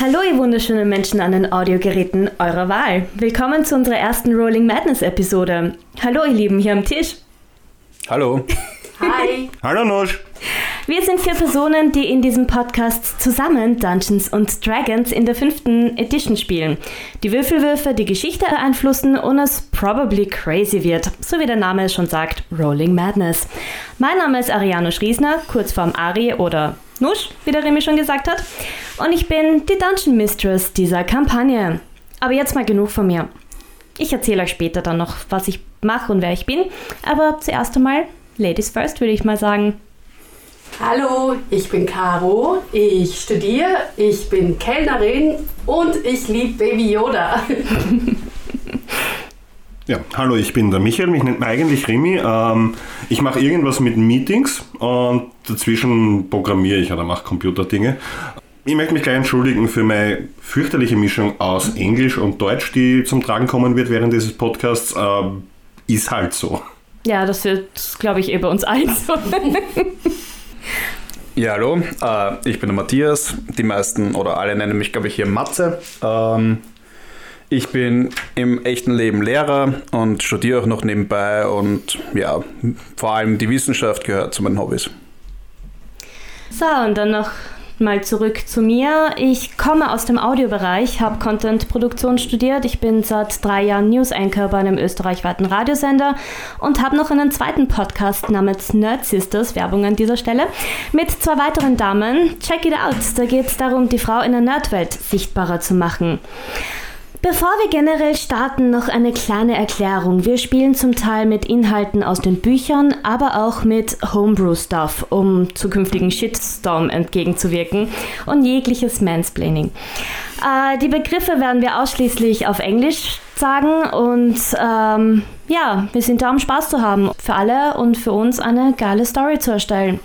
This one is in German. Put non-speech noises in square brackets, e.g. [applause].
Hallo, ihr wunderschönen Menschen an den Audiogeräten eurer Wahl. Willkommen zu unserer ersten Rolling Madness Episode. Hallo, ihr Lieben hier am Tisch. Hallo. Hi. Hallo Nosch. Wir sind vier Personen, die in diesem Podcast zusammen Dungeons und Dragons in der fünften Edition spielen. Die Würfelwürfe die Geschichte beeinflussen und es probably crazy wird, so wie der Name es schon sagt, Rolling Madness. Mein Name ist Ariano Schriesner, kurzform Ari oder Nusch, wie der Remy schon gesagt hat. Und ich bin die Dungeon Mistress dieser Kampagne. Aber jetzt mal genug von mir. Ich erzähle euch später dann noch, was ich mache und wer ich bin. Aber zuerst einmal Ladies first, würde ich mal sagen. Hallo, ich bin Caro, ich studiere, ich bin Kellnerin und ich liebe Baby Yoda. [laughs] Ja, hallo, ich bin der Michael, mich nennt man eigentlich Remy. Ähm, ich mache irgendwas mit Meetings und dazwischen programmiere ich oder mache Computerdinge. Ich möchte mich gleich entschuldigen für meine fürchterliche Mischung aus Englisch und Deutsch, die zum Tragen kommen wird während dieses Podcasts. Ähm, ist halt so. Ja, das wird, glaube ich, eh bei uns allen so. [laughs] Ja, hallo, äh, ich bin der Matthias. Die meisten oder alle nennen mich, glaube ich, hier Matze. Ähm, ich bin im echten Leben Lehrer und studiere auch noch nebenbei und ja, vor allem die Wissenschaft gehört zu meinen Hobbys. So, und dann noch mal zurück zu mir. Ich komme aus dem Audiobereich, habe Content-Produktion studiert. Ich bin seit drei Jahren News-Anchor bei einem österreichweiten Radiosender und habe noch einen zweiten Podcast namens Nerd Sisters, Werbung an dieser Stelle, mit zwei weiteren Damen. Check it out. Da geht es darum, die Frau in der Nerdwelt sichtbarer zu machen. Bevor wir generell starten, noch eine kleine Erklärung. Wir spielen zum Teil mit Inhalten aus den Büchern, aber auch mit Homebrew-Stuff, um zukünftigen Shitstorm entgegenzuwirken und jegliches Mansplaining. Äh, die Begriffe werden wir ausschließlich auf Englisch sagen und ähm, ja, wir sind da, um Spaß zu haben. Für alle und für uns eine geile Story zu erstellen.